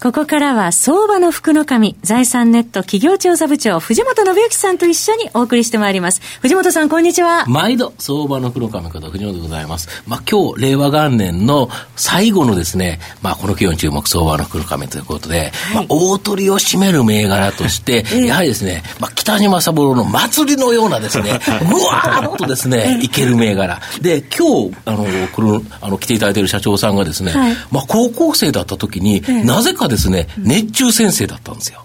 ここからは相場の福の神、財産ネット企業調査部長、藤本信之さんと一緒にお送りしてまいります。藤本さん、こんにちは。毎度、相場の福の神こと藤本でございます。まあ、今日、令和元年の最後のですね、まあ、この企業に注目相場の福の神ということで、はい、まあ、大鳥を占める銘柄として、やはりですね、まあ、北島三郎の祭りのようなですね、ぐわーっとですね、いける銘柄。で、今日、あの、この、あの、来ていただいている社長さんがですね、はい、まあ、高校生だった時に、なぜかですね、熱中先生だったんですよ。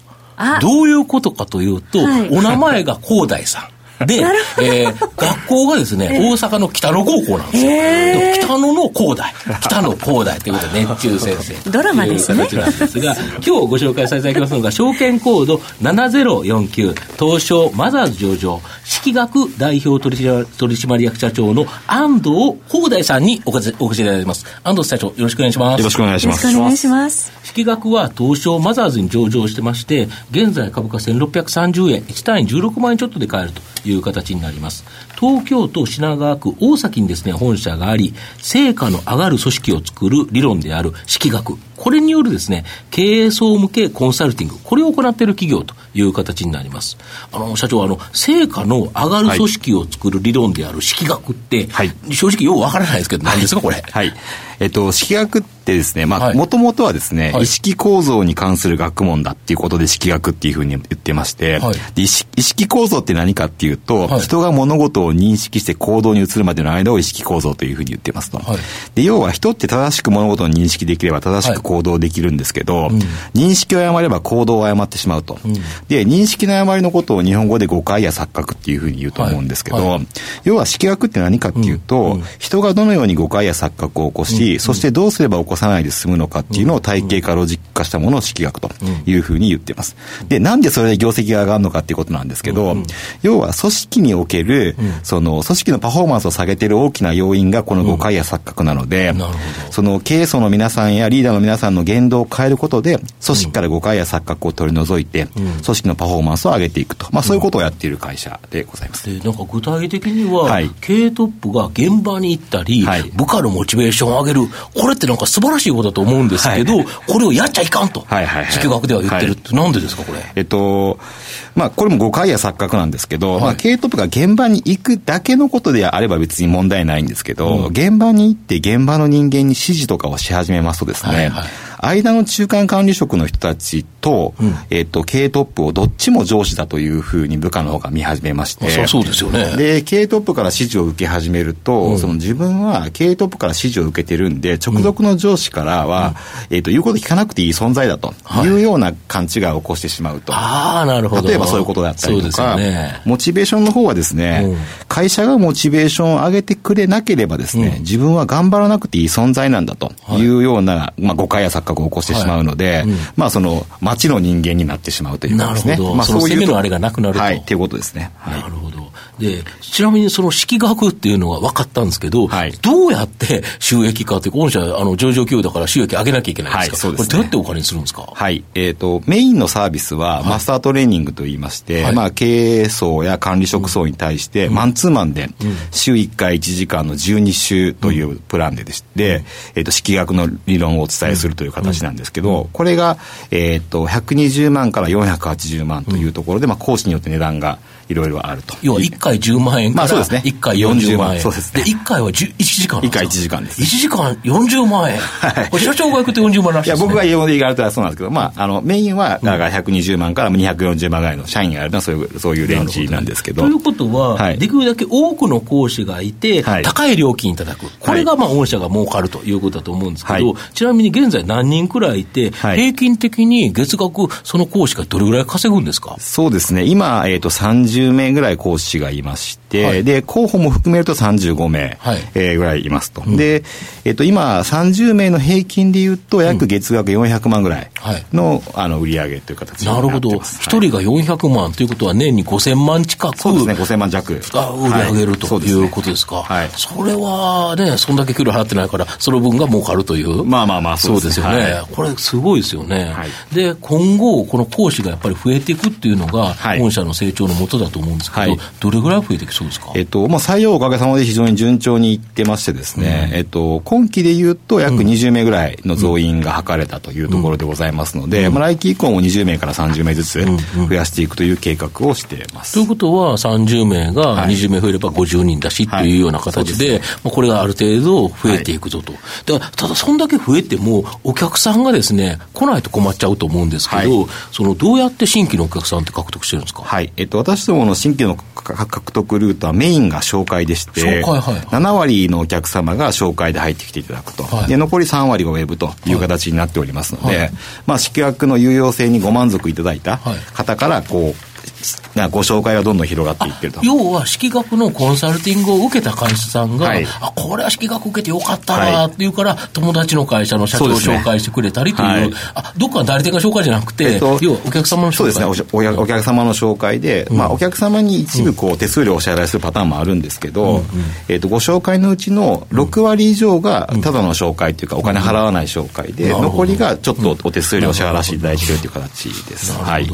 どういうことかというと、はい、お名前が広大さん。で、えー、学校がですね、大阪の北野高校なんですよ。北野の高大。北野高大ということで、熱中先生。ドラマですね。なんですが、今日ご紹介させていただきますのが、証券コード7049、東証マザーズ上場、式学代表取締役社長の安藤高大さんにお越しいただきます。安藤社長、よろしくお願いします。よろしくお願いします。よろしくお願いします。式学は東証マザーズに上場してまして、現在株価1630円、1単位16万円ちょっとで買えるという形になります。東京都品川区大崎にですね、本社があり、成果の上がる組織を作る理論である式学。これによるですね、経営総務系コンサルティング、これを行っている企業という形になります。あの、社長、あの、成果の上がる組織を作る理論である式学って、はい、正直ようわからないですけど、何ですか、これ。はい。えっと、式学ってですね、まあ、もともとはですね、はい、意識構造に関する学問だっていうことで式学っていうふうに言ってまして、はい、意識構造って何かっていうと、はい、人が物事を認識して行動に移るまでの間を意識構造というふうに言ってますと。で、要は人って正しく物事を認識できれば正しく行動できるんですけど、うん、認識を誤れば行動を誤ってしまうと、うん、で、認識の誤りのことを日本語で誤解や錯覚っていうふうに言うと思うんですけど、要は式学って何かっていうと、人がどのように誤解や錯覚を起こし、そしてどうすれば起こさないで済むのかっていうのを体系化ロジック化したものを式学というふうに言ってます。で、なんでそれで業績が上がるのかっていうことなんですけど、要は組織における、その組織のパフォーマンスを下げている大きな要因がこの誤解や錯覚なので、その経営層の皆さんやリーダーの皆さんの言動を変えることで、組織から誤解や錯覚を取り除いて、組織のパフォーマンスを上げていくと、まあ、そういうことをやっている会社でございます。でなんか具体的には、はい、経営トップが現場に行ったり、はい、部下のモチベーションを上げる、これってなんか素晴らしいことだと思うんですけど、はい、これをやっちゃいかんと、はい。はい。はい、式学では言ってるって、なんでですか、これ？えっと、まあ、これも誤解や錯覚なんですけど、まあ、経営トップが現場に行くだけのことであれば別に問題ないんですけど、うん、現場に行って現場の人間に指示とかをし始めますとですね、はいはい間の中間管理職の人たちと、うん、えっ、と、経営トップをどっちも上司だというふうに部下の方が見始めまして。そうですよね。で、経営トップから指示を受け始めると、うん、その自分は経営トップから指示を受けてるんで、直属の上司からは、うん、えっ、と、言うこと聞かなくていい存在だというような勘違いを起こしてしまうと。ああ、なるほど。例えばそういうことだったりとか、ね、モチベーションの方はですね、会社がモチベーションを上げてくれなければですね、自分は頑張らなくていい存在なんだというような、はい、まあ、誤解や錯覚を起こしてしまうので、はいうん、まあその町の人間になってしまうというかですね。まあそういうのあれがなくなると。はい、っていうことですね。はい。で、ちなみにその式額っていうのは分かったんですけど、はい、どうやって収益化って、御社、あの、上場企業だから収益上げなきゃいけないんですか、はい、そうです、ね、これどうやってお金にするんですか？はい。えっ、ー、と、メインのサービスは、マスタートレーニングといいまして、はい、まあ、経営層や管理職層に対して、マンツーマンで、週1回1時間の12週というプランででして、うん、えっ、ー、と、式学の理論をお伝えするという形なんですけど、これが、えっ、ー、と、120万から480万というところで、まあ、講師によって値段が、いろいろあると。要は1回10万円から1回40万円。そうですね。で、1回は1時間1回1時間です。1時間40万円。はい。社長が行くと40万らしいです、ね。いや、僕が言われたらそうなんですけど、まあ、あの、メインは、だから120万から240万ぐらいの社員がやるのはそういう、そういうレンジなんですけど。ということは、はい、できるだけ多くの講師がいて、はい、高い料金いただく。これが、まあ、御社が儲かるということだと思うんですけど、はい、ちなみに現在何人くらいいて、平均的に月額、その講師がどれぐらい稼ぐんですか？そうですね。今、えっ、ー、と、30 20名ぐらい講師がいまして、はい、で、候補も含めると35名、はい、えー、ぐらいいますと。うん、で、えっと、今、30名の平均でいうと、約月額400万ぐらいの,、あの売り上げという形にななるほど。1人が400万ということは、年に5000万近く。そうですね、5000万弱。が売り上げる、ということですか？はい。それはね、そんだけ給料払ってないから、その分が儲かるという。まあまあまあ、そうですよね。これ、すごいですよね。で、今後、この講師がやっぱり増えていくっていうのが、本社の成長のもとだと思うんですけど、どれぐらい増えてきそうですか？えっと、まあ、採用おかげさまで非常に順調にいってましてですね、えっと、今期でいうと、約20名ぐらいの増員が図れたというところでございますので、まあ、来期以降も20名から30名ずつ増やしていくという計画をしています。ということは、30名が20名増えれば50人だしっていうような形で、まあ、これがある程度増えていくぞと。だただ、そんだけ増えても、お客さんがですね、来ないと困っちゃうと思うんですけど、そのどうやって新規のお客さんって獲得してるんですか？はい。えっと、私どもの新規の獲得ルートはメインが紹介でして、紹介はい、7割のお客様が紹介で入ってきていただくと。はい、で、残り3割がウェブという形になっておりますので、はい、まあ、宿泊の有用性にご満足いただいた方から、こう、ご紹介がどんどん広がっていってると。要は、式学のコンサルティングを受けた会社さんが、はい、あ、これは式学受けてよかったなってい。うから、はい、友達の会社の社長を紹介してくれたりという、うねはい、あ、どっか代理店が紹介じゃなくて、えっと、要はお客様の紹介。そうですね、おお客様の紹介で、うん、まあ、お客様に一部こう、手数料をお支払いするパターンもあるんですけど、うんうん、えっと、ご紹介のうちの6割以上が、ただの紹介というか、お金払わない紹介で、残りがちょっとお手数料を支払わせていただいているという形です。はい。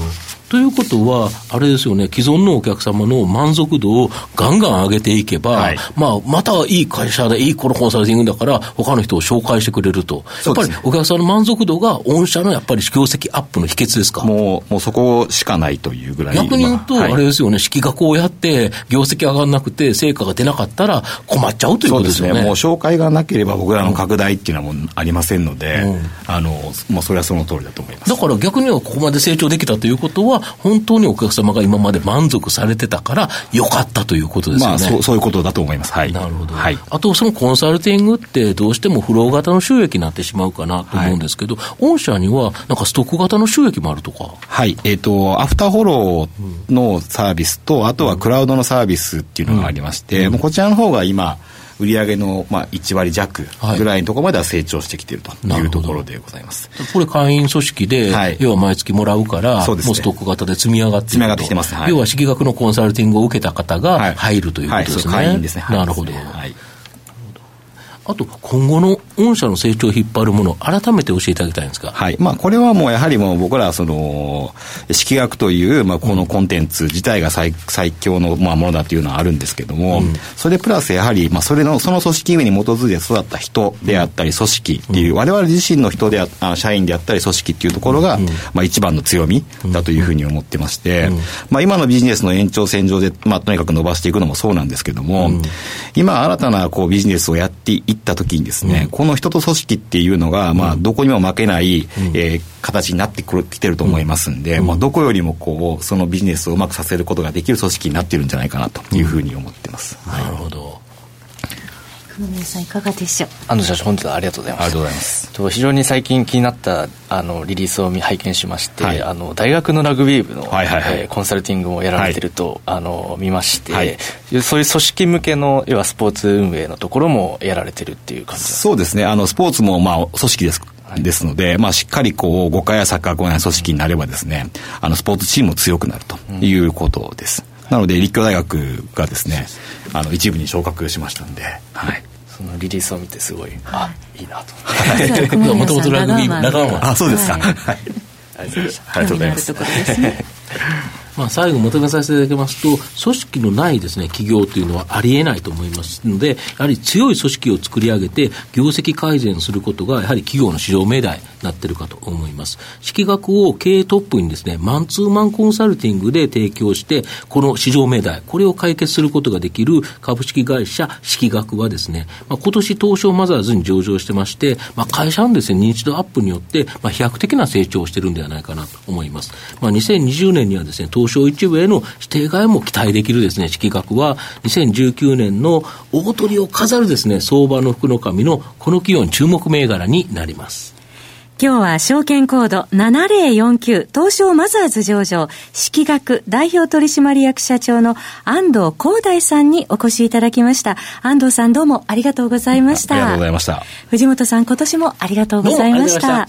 ということは、あれですよね、既存のお客様の満足度をガンガン上げていけば、はい、まあ、またいい会社で、いいこのコンサルティングだから、他の人を紹介してくれると。やっぱりお客さんの満足度が、御社のやっぱり業績アップの秘訣ですか？もう、もうそこしかないというぐらい。逆に言うと、あれですよね、式学をやって、業績上がらなくて、成果が出なかったら困っちゃうということですよね。ねもう紹介がなければ僕らの拡大っていうのはもうありませんので、うん、あの、もうそれはその通りだと思います。だから逆にはここまで成長できたということは、本当にお客様が今まで満足されてたから、よかったということですよね。まあ、そうそういうことだと思います。はい。なるほど。はい、あと、そのコンサルティングって、どうしてもフロー型の収益になってしまうかなと思うんですけど、はい、御社には、なんかストック型の収益もあるとか？はい。えっ、ー、と、アフターフォローのサービスと、あとはクラウドのサービスっていうのがありまして、うん、こちらの方が今、売上のまあ1割弱ぐらいのところまでは成長してきているというところでございます。これ会員組織で、はい、要は毎月もらうから、そうですね、もうストック型で積み上がって積み上がってきてます。はい、要は式学のコンサルティングを受けた方が入るということですね。はい、会員ですね。なるほど。はいあと、今後の御社の成長を引っ張るもの、改めて教えていただきたいんですか。はい。まあ、これはもうやはりもう僕ら、その、式学という、まあ、このコンテンツ自体が最最強の、まあ、ものだというのはあるんですけども、うん、それプラスやはり、まあ、それの、その組織運営に基づいて育った人であったり、組織っていう、うん、我々自身の人でああ社員であったり、組織っていうところが、うん、まあ、一番の強みだというふうに思ってまして、まあ、今のビジネスの延長線上で、まあ、とにかく伸ばしていくのもそうなんですけども、今、新たな、こう、ビジネスをやっていったときにですね、ね、この人と組織っていうのが、まあ、どこにも負けない、えー、形になってきてると思いますんで、まあ、どこよりもこう、そのビジネスをうまくさせることができる組織になってるんじゃないかなというふうに思ってます。なるほど。皆さんいかがでしょう？安藤社長本日はありがとうございます。ありがとうございます。非常に最近気になったあのリリースを拝見しまして、はい、あの大学のラグビー部の、はいはいはい、えー、コンサルティングもやられてると、はい、あの見まして、はい、そういう組織向けの要はスポーツ運営のところもやられてるっていう感じそうですね。あのスポーツもまあ組織ですですので、まあ、しっかりこう、誤解やサッカー校内組織になればですね、あの、スポーツチームも強くなるということです。うん、なので、立教大学がですね、あの、一部に昇格しましたんで、はい。そのリリースを見てすごい、あいいなと。もともとラグビー仲間あそうですか、はい、ありがとうございます まあ、最後まとめさせていただきますと、組織のないですね、企業というのはありえないと思いますので、やはり強い組織を作り上げて、業績改善することが、やはり企業の市場命題になっているかと思います。式学を経営トップにですね、マンツーマンコンサルティングで提供して、この市場命題、これを解決することができる株式会社式学はですね、まあ、今年東証マザーズに上場してまして、まあ、会社のですね、認知度アップによって、まあ、飛躍的な成長をしているんではないかなと思います。まあ、2020年にはですね、東証一部への指定外も期待できるですね、式額は、2019年の大取りを飾るですね、相場の福の神のこの企業に注目銘柄になります。今日は証券コード7049東証マザーズ上場式学代表取締役社長の安藤光大さんにお越しいただきました。安藤さんどうもありがとうございました。ありがとうございました。藤本さん今年もありがとうございました。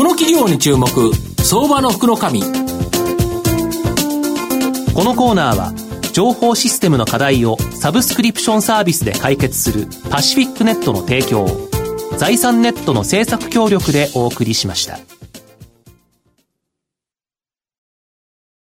この企業に注目、相場の福の。このコーナーは、情報システムの課題をサブスクリプションサービスで解決するパシフィックネットの提供、財産ネットの政策協力でお送りしました。